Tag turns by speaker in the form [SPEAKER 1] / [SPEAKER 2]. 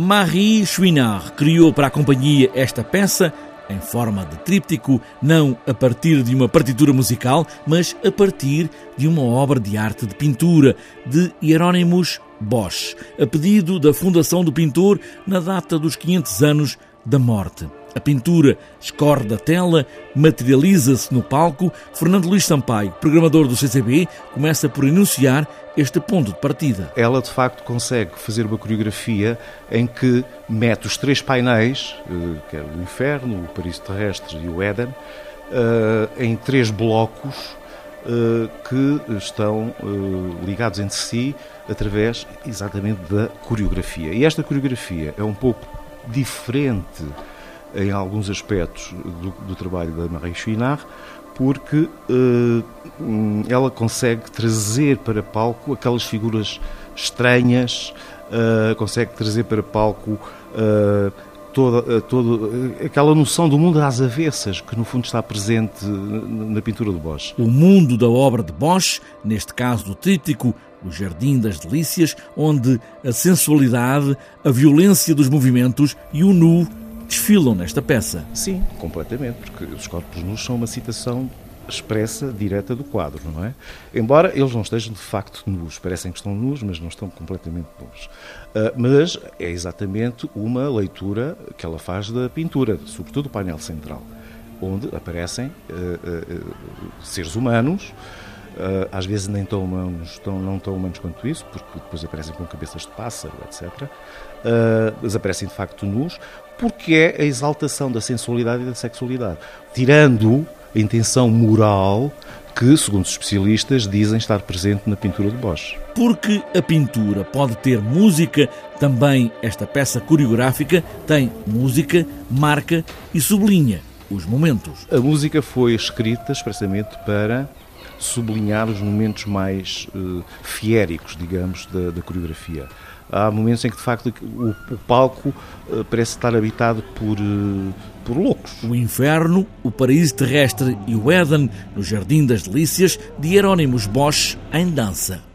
[SPEAKER 1] Marie Chouinard criou para a companhia esta peça em forma de tríptico, não a partir de uma partitura musical, mas a partir de uma obra de arte de pintura de Hieronymus Bosch, a pedido da Fundação do Pintor na data dos 500 anos da morte. A pintura escorre da tela, materializa-se no palco. Fernando Luís Sampaio, programador do CCB, começa por enunciar este ponto de partida.
[SPEAKER 2] Ela, de facto, consegue fazer uma coreografia em que mete os três painéis, eh, que é o Inferno, o Paraíso Terrestre e o Éden, eh, em três blocos eh, que estão ligados entre si através exatamente da coreografia. E esta coreografia é um pouco diferente em alguns aspectos do, do trabalho da Marie Chouinard, porque uh, ela consegue trazer para palco aquelas figuras estranhas, uh, consegue trazer para palco uh, toda, toda aquela noção do mundo às avessas que no fundo está presente na pintura de Bosch.
[SPEAKER 1] O mundo da obra de Bosch, neste caso do tríptico o Jardim das Delícias, onde a sensualidade, a violência dos movimentos e o nu desfilam nesta peça.
[SPEAKER 2] Sim, completamente, porque os corpos nus são uma citação expressa, direta do quadro, não é? Embora eles não estejam de facto nus, parecem que estão nus, mas não estão completamente nus. Uh, mas é exatamente uma leitura que ela faz da pintura, sobretudo do painel central, onde aparecem uh, uh, seres humanos, às vezes nem tão humanos, tão, não tão humanos quanto isso, porque depois aparecem com cabeças de pássaro, etc. Uh, mas aparecem de facto nus, porque é a exaltação da sensualidade e da sexualidade, tirando a intenção moral que, segundo os especialistas, dizem estar presente na pintura de Bosch.
[SPEAKER 1] Porque a pintura pode ter música, também esta peça coreográfica tem música, marca e sublinha os momentos.
[SPEAKER 2] A música foi escrita expressamente para sublinhar os momentos mais uh, fiéricos, digamos, da, da, coreografia. Há momentos em que, de facto, o, o palco uh, parece estar habitado por, uh, por loucos.
[SPEAKER 1] O inferno, o paraíso terrestre e o Éden, no Jardim das Delícias, de Hieronymus Bosch, em dança.